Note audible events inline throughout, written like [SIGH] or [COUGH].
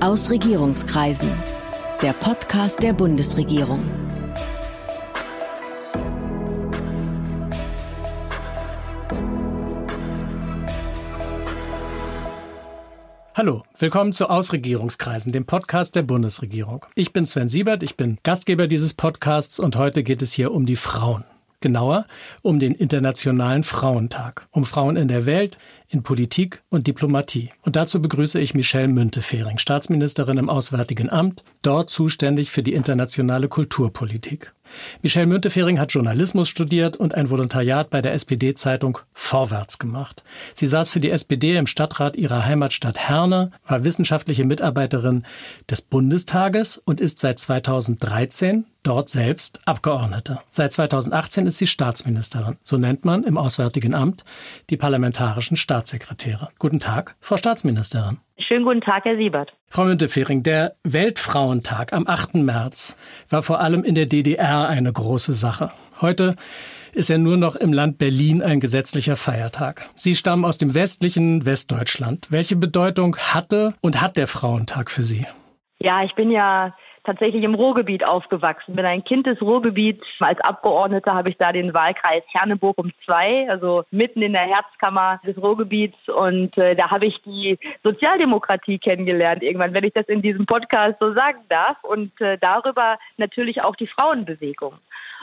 Aus Regierungskreisen. Der Podcast der Bundesregierung. Hallo, willkommen zu Ausregierungskreisen, dem Podcast der Bundesregierung. Ich bin Sven Siebert, ich bin Gastgeber dieses Podcasts und heute geht es hier um die Frauen. Genauer um den Internationalen Frauentag, um Frauen in der Welt, in Politik und Diplomatie. Und dazu begrüße ich Michelle Müntefering, Staatsministerin im Auswärtigen Amt, dort zuständig für die internationale Kulturpolitik. Michelle Müntefering hat Journalismus studiert und ein Volontariat bei der SPD-Zeitung Vorwärts gemacht. Sie saß für die SPD im Stadtrat ihrer Heimatstadt Herne, war wissenschaftliche Mitarbeiterin des Bundestages und ist seit 2013 dort selbst Abgeordnete. Seit 2018 ist sie Staatsministerin. So nennt man im Auswärtigen Amt die parlamentarischen Staatssekretäre. Guten Tag, Frau Staatsministerin. Schönen guten Tag, Herr Siebert. Frau Müntefering, der Weltfrauentag am 8. März war vor allem in der DDR eine große Sache. Heute ist er nur noch im Land Berlin ein gesetzlicher Feiertag. Sie stammen aus dem westlichen Westdeutschland. Welche Bedeutung hatte und hat der Frauentag für Sie? Ja, ich bin ja tatsächlich im Ruhrgebiet aufgewachsen, bin ein Kind des Ruhrgebiets. Als Abgeordnete habe ich da den Wahlkreis Herneburg um zwei, also mitten in der Herzkammer des Ruhrgebiets. Und äh, da habe ich die Sozialdemokratie kennengelernt irgendwann, wenn ich das in diesem Podcast so sagen darf. Und äh, darüber natürlich auch die Frauenbewegung.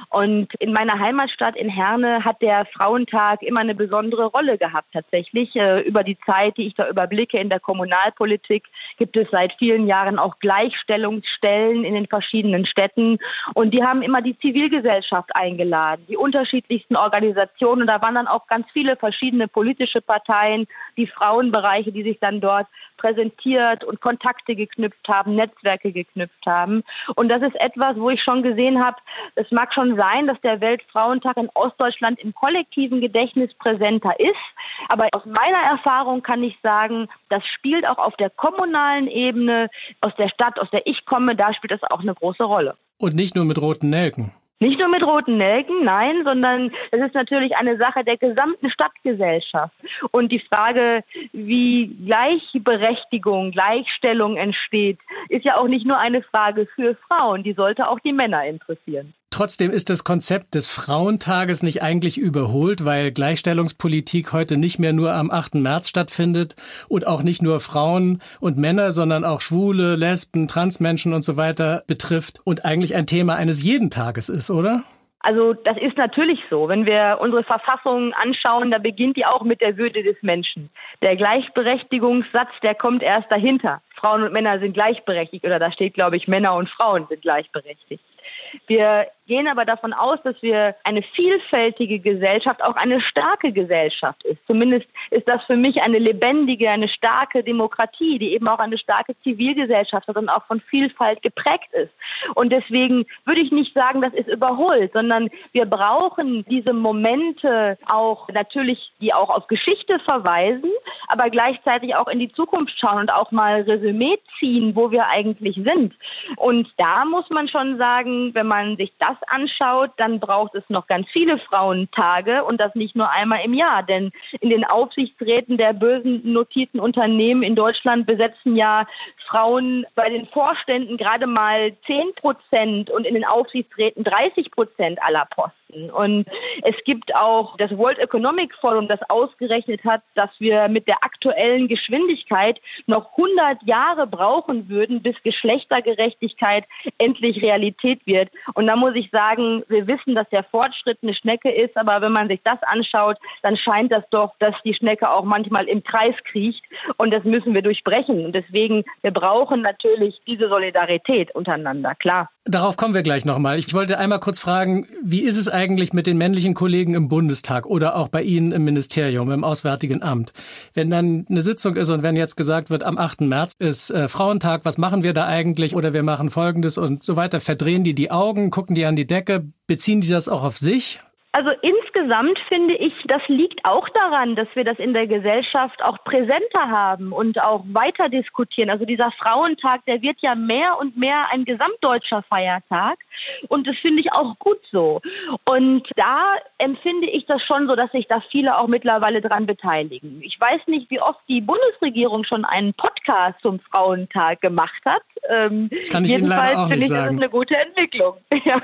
Und in meiner Heimatstadt in Herne hat der Frauentag immer eine besondere Rolle gehabt tatsächlich. Äh, über die Zeit, die ich da überblicke in der Kommunalpolitik, gibt es seit vielen Jahren auch Gleichstellungsstellen in den verschiedenen Städten. Und die haben immer die Zivilgesellschaft eingeladen, die unterschiedlichsten Organisationen. Und da waren dann auch ganz viele verschiedene politische Parteien, die Frauenbereiche, die sich dann dort präsentiert und Kontakte geknüpft haben, Netzwerke geknüpft haben. Und das ist etwas, wo ich schon gesehen habe, es mag schon sein, dass der Weltfrauentag in Ostdeutschland im kollektiven Gedächtnis präsenter ist. Aber aus meiner Erfahrung kann ich sagen, das spielt auch auf der kommunalen Ebene, aus der Stadt, aus der ich komme, da spielt das auch eine große Rolle. Und nicht nur mit roten Nelken. Nicht nur mit roten Nelken, nein, sondern es ist natürlich eine Sache der gesamten Stadtgesellschaft. Und die Frage, wie Gleichberechtigung, Gleichstellung entsteht, ist ja auch nicht nur eine Frage für Frauen, die sollte auch die Männer interessieren. Trotzdem ist das Konzept des Frauentages nicht eigentlich überholt, weil Gleichstellungspolitik heute nicht mehr nur am 8. März stattfindet und auch nicht nur Frauen und Männer, sondern auch Schwule, Lesben, Transmenschen und so weiter betrifft und eigentlich ein Thema eines jeden Tages ist, oder? Also das ist natürlich so. Wenn wir unsere Verfassung anschauen, da beginnt die auch mit der Würde des Menschen. Der Gleichberechtigungssatz, der kommt erst dahinter. Frauen und Männer sind gleichberechtigt oder da steht, glaube ich, Männer und Frauen sind gleichberechtigt. Wir gehen aber davon aus, dass wir eine vielfältige Gesellschaft, auch eine starke Gesellschaft ist. Zumindest ist das für mich eine lebendige, eine starke Demokratie, die eben auch eine starke Zivilgesellschaft hat und auch von Vielfalt geprägt ist. Und deswegen würde ich nicht sagen, das ist überholt, sondern wir brauchen diese Momente auch natürlich, die auch auf Geschichte verweisen, aber gleichzeitig auch in die Zukunft schauen und auch mal Resümee ziehen, wo wir eigentlich sind. Und da muss man schon sagen, wenn man sich das das anschaut, dann braucht es noch ganz viele Frauentage und das nicht nur einmal im Jahr. Denn in den Aufsichtsräten der bösen notierten Unternehmen in Deutschland besetzen ja Frauen bei den Vorständen gerade mal 10 Prozent und in den Aufsichtsräten 30 Prozent aller Posten. Und es gibt auch das World Economic Forum, das ausgerechnet hat, dass wir mit der aktuellen Geschwindigkeit noch 100 Jahre brauchen würden, bis Geschlechtergerechtigkeit endlich Realität wird. Und da muss ich sagen, wir wissen, dass der Fortschritt eine Schnecke ist, aber wenn man sich das anschaut, dann scheint das doch, dass die Schnecke auch manchmal im Kreis kriecht und das müssen wir durchbrechen. Und deswegen, wir brauchen natürlich diese Solidarität untereinander, klar. Darauf kommen wir gleich nochmal. Ich wollte einmal kurz fragen, wie ist es eigentlich mit den männlichen Kollegen im Bundestag oder auch bei Ihnen im Ministerium, im Auswärtigen Amt? Wenn dann eine Sitzung ist und wenn jetzt gesagt wird, am 8. März ist äh, Frauentag, was machen wir da eigentlich? Oder wir machen Folgendes und so weiter. Verdrehen die die Augen, gucken die an die Decke, beziehen die das auch auf sich? Also insgesamt insgesamt finde ich, das liegt auch daran, dass wir das in der Gesellschaft auch präsenter haben und auch weiter diskutieren. Also dieser Frauentag, der wird ja mehr und mehr ein gesamtdeutscher Feiertag. Und das finde ich auch gut so. Und da empfinde ich das schon so, dass sich da viele auch mittlerweile dran beteiligen. Ich weiß nicht, wie oft die Bundesregierung schon einen Podcast zum Frauentag gemacht hat. Ähm, Kann ich Ihnen leider auch nicht sagen. Das ist eine gute Entwicklung. [LAUGHS] ja.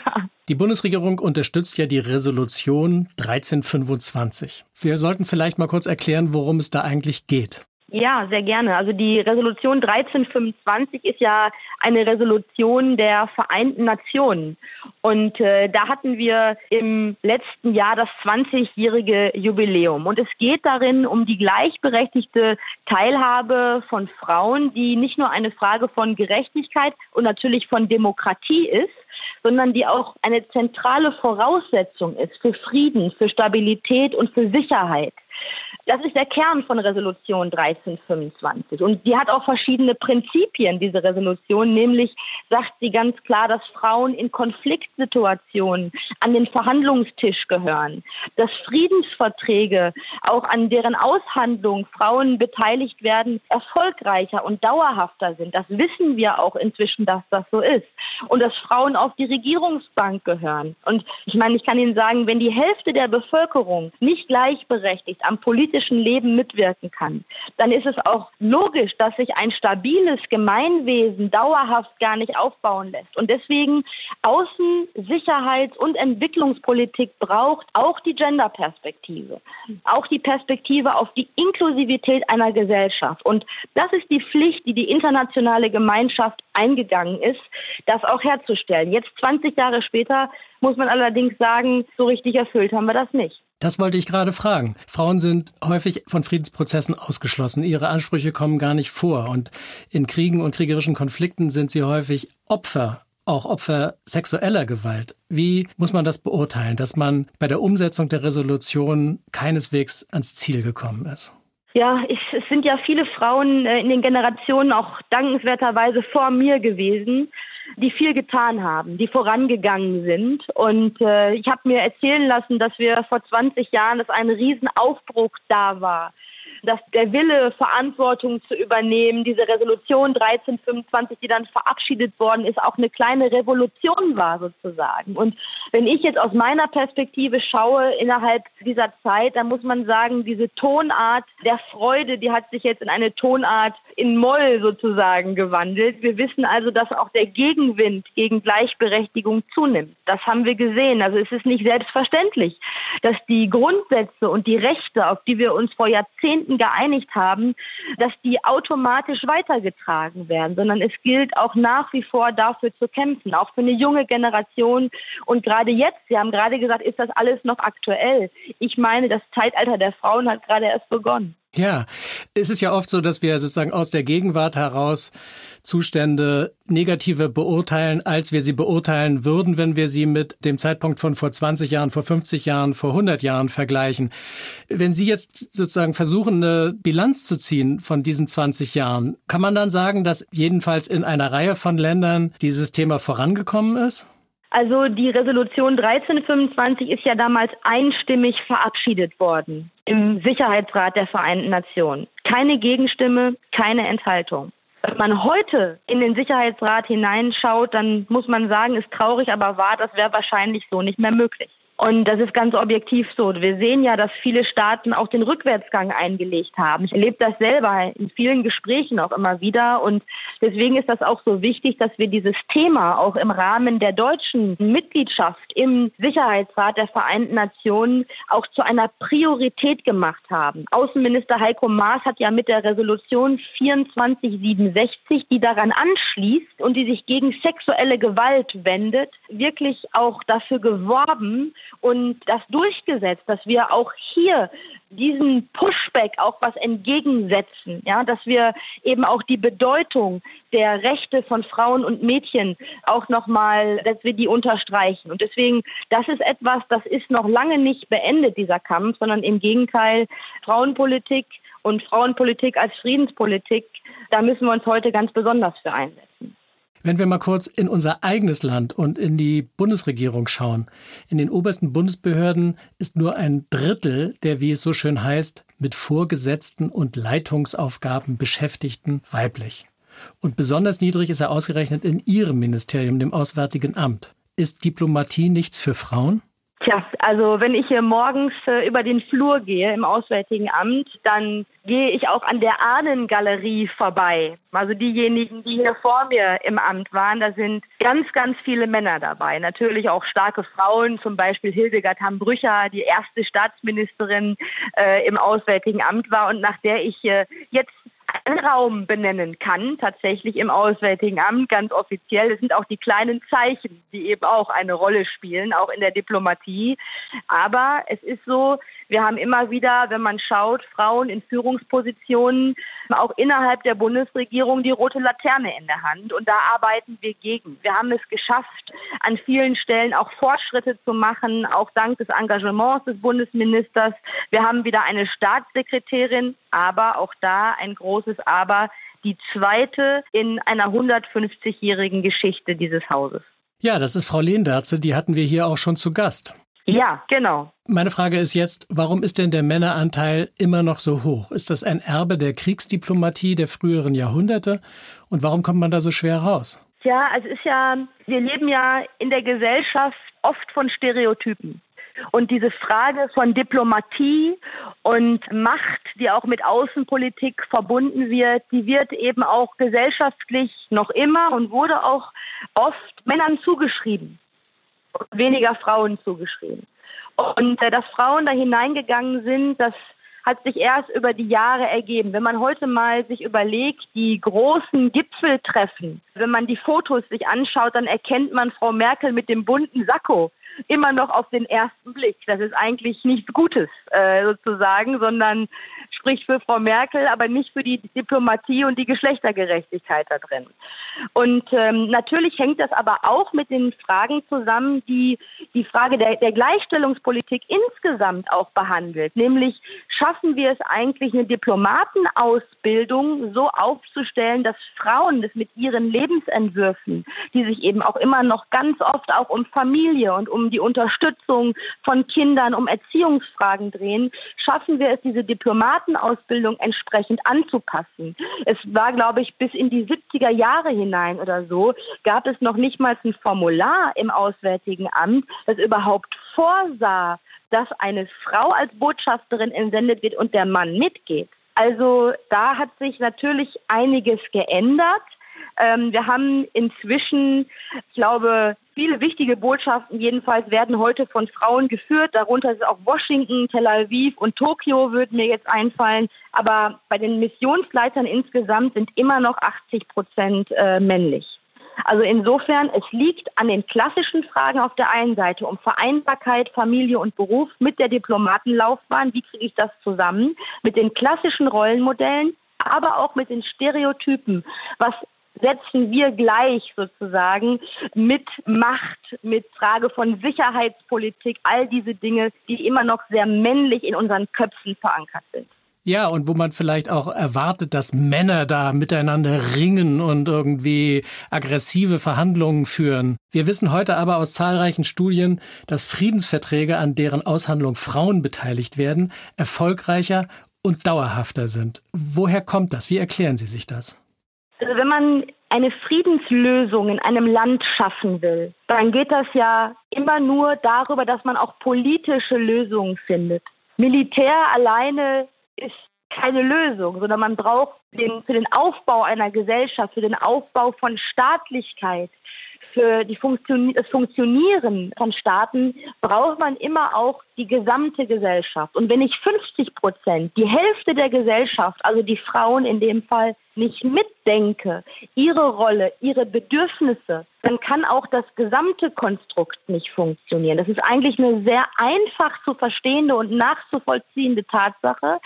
Die Bundesregierung unterstützt ja die Resolution 1325. Wir sollten vielleicht mal kurz erklären, worum es da eigentlich geht. Ja, sehr gerne. Also die Resolution 1325 ist ja eine Resolution der Vereinten Nationen. Und äh, da hatten wir im letzten Jahr das 20-jährige Jubiläum. Und es geht darin um die gleichberechtigte Teilhabe von Frauen, die nicht nur eine Frage von Gerechtigkeit und natürlich von Demokratie ist, sondern die auch eine zentrale Voraussetzung ist für Frieden, für Stabilität und für Sicherheit. Das ist der Kern von Resolution 1325. Und die hat auch verschiedene Prinzipien, diese Resolution. Nämlich sagt sie ganz klar, dass Frauen in Konfliktsituationen an den Verhandlungstisch gehören. Dass Friedensverträge, auch an deren Aushandlung Frauen beteiligt werden, erfolgreicher und dauerhafter sind. Das wissen wir auch inzwischen, dass das so ist. Und dass Frauen auf die Regierungsbank gehören. Und ich meine, ich kann Ihnen sagen, wenn die Hälfte der Bevölkerung nicht gleichberechtigt am politischen Leben mitwirken kann, dann ist es auch logisch, dass sich ein stabiles Gemeinwesen dauerhaft gar nicht aufbauen lässt. Und deswegen Außen-, Sicherheits- und Entwicklungspolitik braucht auch die Genderperspektive, auch die Perspektive auf die Inklusivität einer Gesellschaft. Und das ist die Pflicht, die die internationale Gemeinschaft eingegangen ist, das auch herzustellen. Jetzt 20 Jahre später muss man allerdings sagen, so richtig erfüllt haben wir das nicht. Das wollte ich gerade fragen. Frauen sind häufig von Friedensprozessen ausgeschlossen. Ihre Ansprüche kommen gar nicht vor. Und in Kriegen und kriegerischen Konflikten sind sie häufig Opfer, auch Opfer sexueller Gewalt. Wie muss man das beurteilen, dass man bei der Umsetzung der Resolution keineswegs ans Ziel gekommen ist? Ja, ich, es sind ja viele Frauen äh, in den Generationen auch dankenswerterweise vor mir gewesen, die viel getan haben, die vorangegangen sind. Und äh, ich habe mir erzählen lassen, dass wir vor 20 Jahren, dass ein Riesenaufbruch da war dass der Wille, Verantwortung zu übernehmen, diese Resolution 1325, die dann verabschiedet worden ist, auch eine kleine Revolution war sozusagen. Und wenn ich jetzt aus meiner Perspektive schaue innerhalb dieser Zeit, dann muss man sagen, diese Tonart der Freude, die hat sich jetzt in eine Tonart in Moll sozusagen gewandelt. Wir wissen also, dass auch der Gegenwind gegen Gleichberechtigung zunimmt. Das haben wir gesehen. Also es ist nicht selbstverständlich, dass die Grundsätze und die Rechte, auf die wir uns vor Jahrzehnten Konflikten geeinigt haben, dass die automatisch weitergetragen werden, sondern es gilt auch nach wie vor dafür zu kämpfen, auch für eine junge Generation. Und gerade jetzt, Sie haben gerade gesagt, ist das alles noch aktuell. Ich meine, das Zeitalter der Frauen hat gerade erst begonnen. Ja, es ist ja oft so, dass wir sozusagen aus der Gegenwart heraus Zustände negativer beurteilen, als wir sie beurteilen würden, wenn wir sie mit dem Zeitpunkt von vor 20 Jahren, vor 50 Jahren, vor 100 Jahren vergleichen. Wenn Sie jetzt sozusagen versuchen, eine Bilanz zu ziehen von diesen 20 Jahren, kann man dann sagen, dass jedenfalls in einer Reihe von Ländern dieses Thema vorangekommen ist? Also die Resolution 1325 ist ja damals einstimmig verabschiedet worden im Sicherheitsrat der Vereinten Nationen. Keine Gegenstimme, keine Enthaltung. Wenn man heute in den Sicherheitsrat hineinschaut, dann muss man sagen, ist traurig, aber wahr, das wäre wahrscheinlich so nicht mehr möglich. Und das ist ganz objektiv so. Wir sehen ja, dass viele Staaten auch den Rückwärtsgang eingelegt haben. Ich erlebe das selber in vielen Gesprächen auch immer wieder. Und deswegen ist das auch so wichtig, dass wir dieses Thema auch im Rahmen der deutschen Mitgliedschaft im Sicherheitsrat der Vereinten Nationen auch zu einer Priorität gemacht haben. Außenminister Heiko Maas hat ja mit der Resolution 2467, die daran anschließt und die sich gegen sexuelle Gewalt wendet, wirklich auch dafür geworben, und das durchgesetzt, dass wir auch hier diesen Pushback auch was entgegensetzen, ja, dass wir eben auch die Bedeutung der Rechte von Frauen und Mädchen auch nochmal, dass wir die unterstreichen. Und deswegen, das ist etwas, das ist noch lange nicht beendet, dieser Kampf, sondern im Gegenteil, Frauenpolitik und Frauenpolitik als Friedenspolitik, da müssen wir uns heute ganz besonders für einsetzen. Wenn wir mal kurz in unser eigenes Land und in die Bundesregierung schauen. In den obersten Bundesbehörden ist nur ein Drittel der, wie es so schön heißt, mit Vorgesetzten und Leitungsaufgaben Beschäftigten weiblich. Und besonders niedrig ist er ausgerechnet in Ihrem Ministerium, dem Auswärtigen Amt. Ist Diplomatie nichts für Frauen? Tja, also wenn ich hier morgens äh, über den Flur gehe im Auswärtigen Amt, dann gehe ich auch an der Ahnengalerie vorbei. Also diejenigen, die hier vor mir im Amt waren, da sind ganz, ganz viele Männer dabei. Natürlich auch starke Frauen, zum Beispiel Hildegard Hambrücher, die erste Staatsministerin äh, im Auswärtigen Amt war und nach der ich äh, jetzt Raum benennen kann, tatsächlich im Auswärtigen Amt, ganz offiziell. Es sind auch die kleinen Zeichen, die eben auch eine Rolle spielen, auch in der Diplomatie. Aber es ist so, wir haben immer wieder, wenn man schaut, Frauen in Führungspositionen, auch innerhalb der Bundesregierung die rote Laterne in der Hand. Und da arbeiten wir gegen. Wir haben es geschafft, an vielen Stellen auch Fortschritte zu machen, auch dank des Engagements des Bundesministers. Wir haben wieder eine Staatssekretärin, aber auch da ein großes Aber, die zweite in einer 150-jährigen Geschichte dieses Hauses. Ja, das ist Frau Lehnderze, die hatten wir hier auch schon zu Gast. Ja, genau. Meine Frage ist jetzt, warum ist denn der Männeranteil immer noch so hoch? Ist das ein Erbe der Kriegsdiplomatie der früheren Jahrhunderte? Und warum kommt man da so schwer raus? Ja, es ist ja, wir leben ja in der Gesellschaft oft von Stereotypen. Und diese Frage von Diplomatie und Macht, die auch mit Außenpolitik verbunden wird, die wird eben auch gesellschaftlich noch immer und wurde auch oft Männern zugeschrieben weniger Frauen zugeschrieben. Und äh, dass Frauen da hineingegangen sind, das hat sich erst über die Jahre ergeben. Wenn man heute mal sich überlegt, die großen Gipfeltreffen, wenn man die Fotos sich anschaut, dann erkennt man Frau Merkel mit dem bunten Sakko immer noch auf den ersten Blick. Das ist eigentlich nichts Gutes äh, sozusagen, sondern spricht für Frau Merkel, aber nicht für die Diplomatie und die Geschlechtergerechtigkeit da drin. Und ähm, natürlich hängt das aber auch mit den Fragen zusammen, die die Frage der, der Gleichstellungspolitik insgesamt auch behandelt. Nämlich schaffen wir es eigentlich, eine Diplomatenausbildung so aufzustellen, dass Frauen das mit ihren Lebensentwürfen, die sich eben auch immer noch ganz oft auch um Familie und um die Unterstützung von Kindern, um Erziehungsfragen drehen, schaffen wir es, diese Diplomatenausbildung entsprechend anzupassen. Es war, glaube ich, bis in die 70er Jahre hinein oder so, gab es noch nicht mal ein Formular im Auswärtigen Amt, das überhaupt vorsah, dass eine Frau als Botschafterin entsendet wird und der Mann mitgeht. Also da hat sich natürlich einiges geändert. Ähm, wir haben inzwischen, ich glaube, viele wichtige Botschaften jedenfalls werden heute von Frauen geführt. Darunter ist auch Washington, Tel Aviv und Tokio würden mir jetzt einfallen. Aber bei den Missionsleitern insgesamt sind immer noch 80 Prozent äh, männlich. Also insofern, es liegt an den klassischen Fragen auf der einen Seite um Vereinbarkeit, Familie und Beruf mit der Diplomatenlaufbahn. Wie kriege ich das zusammen? Mit den klassischen Rollenmodellen, aber auch mit den Stereotypen. Was setzen wir gleich sozusagen mit Macht, mit Frage von Sicherheitspolitik, all diese Dinge, die immer noch sehr männlich in unseren Köpfen verankert sind. Ja, und wo man vielleicht auch erwartet, dass Männer da miteinander ringen und irgendwie aggressive Verhandlungen führen. Wir wissen heute aber aus zahlreichen Studien, dass Friedensverträge, an deren Aushandlung Frauen beteiligt werden, erfolgreicher und dauerhafter sind. Woher kommt das? Wie erklären Sie sich das? Also wenn man eine Friedenslösung in einem Land schaffen will, dann geht das ja immer nur darüber, dass man auch politische Lösungen findet. Militär alleine ist keine Lösung, sondern man braucht den, für den Aufbau einer Gesellschaft, für den Aufbau von Staatlichkeit, für die Funktion das Funktionieren von Staaten braucht man immer auch die gesamte Gesellschaft. Und wenn ich 50 Prozent, die Hälfte der Gesellschaft, also die Frauen in dem Fall, nicht mitdenke, ihre Rolle, ihre Bedürfnisse, dann kann auch das gesamte Konstrukt nicht funktionieren. Das ist eigentlich eine sehr einfach zu verstehende und nachzuvollziehende Tatsache.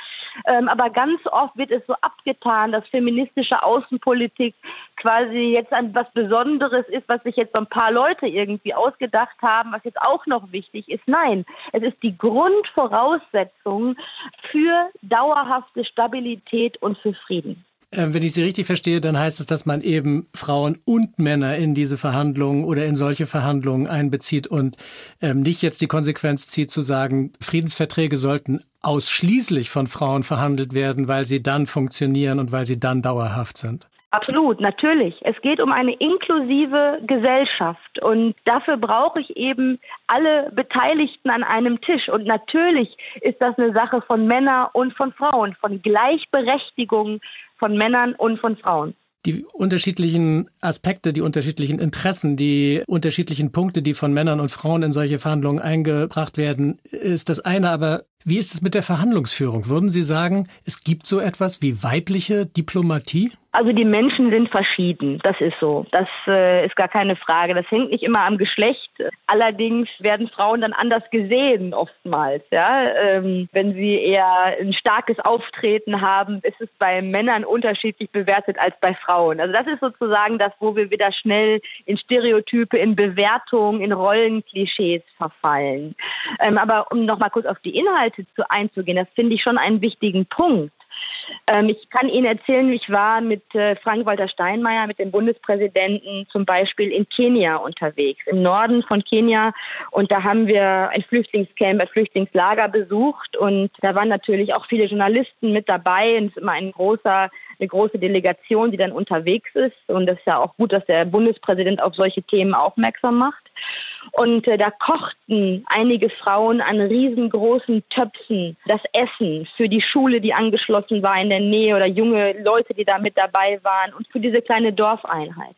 Ähm, aber ganz oft wird es so abgetan, dass feministische Außenpolitik quasi jetzt ein was Besonderes ist, was sich jetzt so ein paar Leute irgendwie ausgedacht haben, was jetzt auch noch wichtig ist. Nein, es ist die Grundvoraussetzung für dauerhafte Stabilität und für Frieden. Äh, wenn ich Sie richtig verstehe, dann heißt es, dass man eben Frauen und Männer in diese Verhandlungen oder in solche Verhandlungen einbezieht und ähm, nicht jetzt die Konsequenz zieht zu sagen, Friedensverträge sollten ausschließlich von Frauen verhandelt werden, weil sie dann funktionieren und weil sie dann dauerhaft sind. Absolut, natürlich. Es geht um eine inklusive Gesellschaft und dafür brauche ich eben alle Beteiligten an einem Tisch. Und natürlich ist das eine Sache von Männern und von Frauen, von Gleichberechtigung von Männern und von Frauen die unterschiedlichen Aspekte, die unterschiedlichen Interessen, die unterschiedlichen Punkte, die von Männern und Frauen in solche Verhandlungen eingebracht werden, ist das eine. Aber wie ist es mit der Verhandlungsführung? Würden Sie sagen, es gibt so etwas wie weibliche Diplomatie? Also die Menschen sind verschieden, das ist so. Das äh, ist gar keine Frage. Das hängt nicht immer am Geschlecht. Allerdings werden Frauen dann anders gesehen oftmals. Ja? Ähm, wenn sie eher ein starkes Auftreten haben, ist es bei Männern unterschiedlich bewertet als bei Frauen. Also das ist sozusagen das, wo wir wieder schnell in Stereotype, in Bewertungen, in Rollenklischees verfallen. Ähm, aber um nochmal kurz auf die Inhalte zu einzugehen, das finde ich schon einen wichtigen Punkt. Ähm, ich kann Ihnen erzählen, ich war mit äh, Frank-Walter Steinmeier, mit dem Bundespräsidenten zum Beispiel in Kenia unterwegs, im Norden von Kenia. Und da haben wir ein Flüchtlingscamp, ein Flüchtlingslager besucht. Und da waren natürlich auch viele Journalisten mit dabei. Und es ist immer ein großer eine große Delegation, die dann unterwegs ist. Und das ist ja auch gut, dass der Bundespräsident auf solche Themen aufmerksam macht. Und äh, da kochten einige Frauen an riesengroßen Töpfen das Essen für die Schule, die angeschlossen war in der Nähe oder junge Leute, die da mit dabei waren und für diese kleine Dorfeinheit.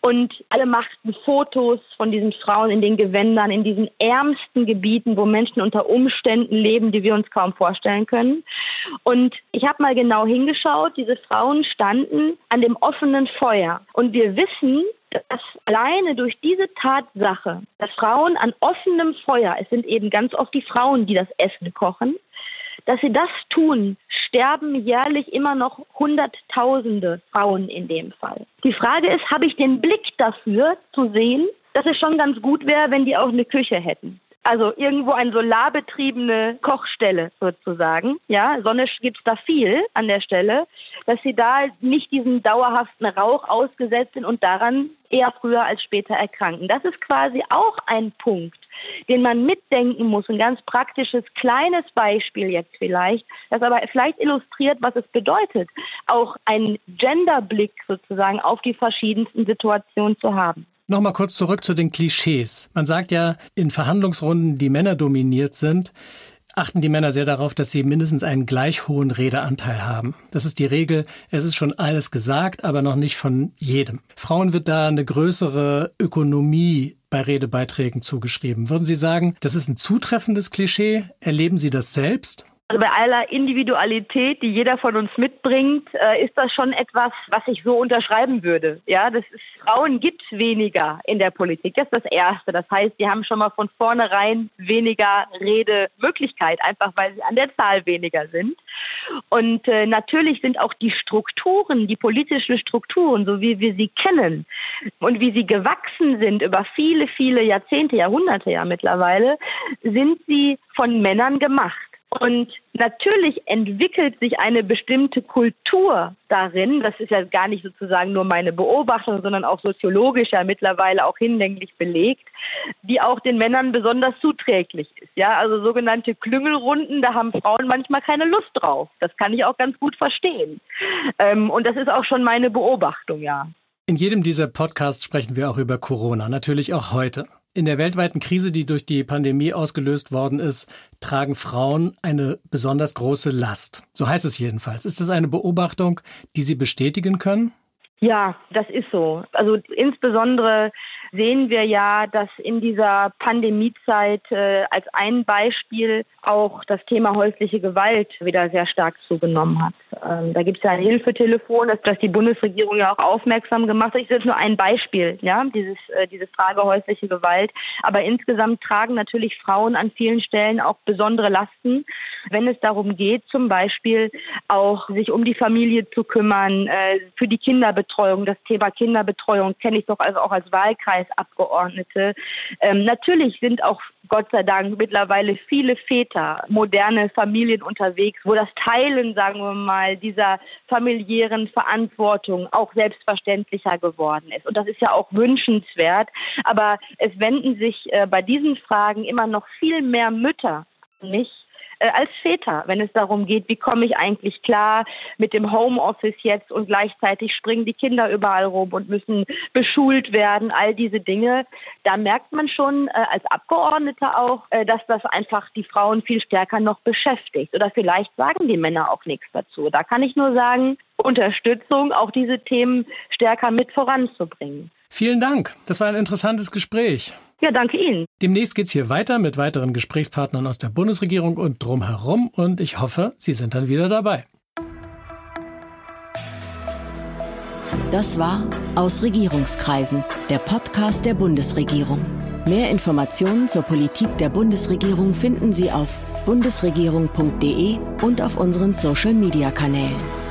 Und alle machten Fotos von diesen Frauen in den Gewändern, in diesen ärmsten Gebieten, wo Menschen unter Umständen leben, die wir uns kaum vorstellen können. Und ich habe mal genau hingeschaut, diese Frauen standen an dem offenen Feuer. Und wir wissen, dass alleine durch diese Tatsache, dass Frauen an offenem Feuer, es sind eben ganz oft die Frauen, die das Essen kochen, dass sie das tun, sterben jährlich immer noch Hunderttausende Frauen in dem Fall. Die Frage ist, habe ich den Blick dafür zu sehen, dass es schon ganz gut wäre, wenn die auch eine Küche hätten? Also irgendwo eine solarbetriebene Kochstelle sozusagen. Ja, Sonne gibt's da viel an der Stelle, dass sie da nicht diesen dauerhaften Rauch ausgesetzt sind und daran eher früher als später erkranken. Das ist quasi auch ein Punkt, den man mitdenken muss. Ein ganz praktisches, kleines Beispiel jetzt vielleicht, das aber vielleicht illustriert, was es bedeutet, auch einen Genderblick sozusagen auf die verschiedensten Situationen zu haben. Nochmal kurz zurück zu den Klischees. Man sagt ja, in Verhandlungsrunden, die Männer dominiert sind, achten die Männer sehr darauf, dass sie mindestens einen gleich hohen Redeanteil haben. Das ist die Regel. Es ist schon alles gesagt, aber noch nicht von jedem. Frauen wird da eine größere Ökonomie bei Redebeiträgen zugeschrieben. Würden Sie sagen, das ist ein zutreffendes Klischee? Erleben Sie das selbst? Also bei aller Individualität, die jeder von uns mitbringt, äh, ist das schon etwas, was ich so unterschreiben würde. Ja, das ist, Frauen gibt es weniger in der Politik. Das ist das Erste. Das heißt, die haben schon mal von vornherein weniger Redemöglichkeit, einfach weil sie an der Zahl weniger sind. Und äh, natürlich sind auch die Strukturen, die politischen Strukturen, so wie wir sie kennen und wie sie gewachsen sind über viele, viele Jahrzehnte, Jahrhunderte ja mittlerweile, sind sie von Männern gemacht. Und natürlich entwickelt sich eine bestimmte Kultur darin, das ist ja gar nicht sozusagen nur meine Beobachtung, sondern auch soziologisch ja mittlerweile auch hinlänglich belegt, die auch den Männern besonders zuträglich ist. Ja, also sogenannte Klüngelrunden, da haben Frauen manchmal keine Lust drauf. Das kann ich auch ganz gut verstehen. Ähm, und das ist auch schon meine Beobachtung, ja. In jedem dieser Podcasts sprechen wir auch über Corona, natürlich auch heute. In der weltweiten Krise, die durch die Pandemie ausgelöst worden ist, tragen Frauen eine besonders große Last. So heißt es jedenfalls. Ist das eine Beobachtung, die Sie bestätigen können? Ja, das ist so. Also insbesondere sehen wir ja, dass in dieser Pandemiezeit äh, als ein Beispiel auch das Thema häusliche Gewalt wieder sehr stark zugenommen hat. Ähm, da gibt es ja ein Hilfetelefon, das, das die Bundesregierung ja auch aufmerksam gemacht hat. Ich jetzt nur ein Beispiel, ja, dieses, äh, diese Frage häusliche Gewalt. Aber insgesamt tragen natürlich Frauen an vielen Stellen auch besondere Lasten, wenn es darum geht, zum Beispiel auch sich um die Familie zu kümmern, äh, für die Kinderbetreuung. Das Thema Kinderbetreuung kenne ich doch also auch als Wahlkreis Bundestagsabgeordnete. Ähm, natürlich sind auch Gott sei Dank mittlerweile viele Väter, moderne Familien unterwegs, wo das Teilen, sagen wir mal, dieser familiären Verantwortung auch selbstverständlicher geworden ist. Und das ist ja auch wünschenswert. Aber es wenden sich äh, bei diesen Fragen immer noch viel mehr Mütter an mich als Väter, wenn es darum geht, wie komme ich eigentlich klar mit dem Homeoffice jetzt und gleichzeitig springen die Kinder überall rum und müssen beschult werden, all diese Dinge. Da merkt man schon äh, als Abgeordneter auch, äh, dass das einfach die Frauen viel stärker noch beschäftigt. Oder vielleicht sagen die Männer auch nichts dazu. Da kann ich nur sagen, Unterstützung, auch diese Themen stärker mit voranzubringen. Vielen Dank. Das war ein interessantes Gespräch. Ja, danke Ihnen. Demnächst geht's hier weiter mit weiteren Gesprächspartnern aus der Bundesregierung und drumherum und ich hoffe, Sie sind dann wieder dabei. Das war Aus Regierungskreisen, der Podcast der Bundesregierung. Mehr Informationen zur Politik der Bundesregierung finden Sie auf bundesregierung.de und auf unseren Social-Media-Kanälen.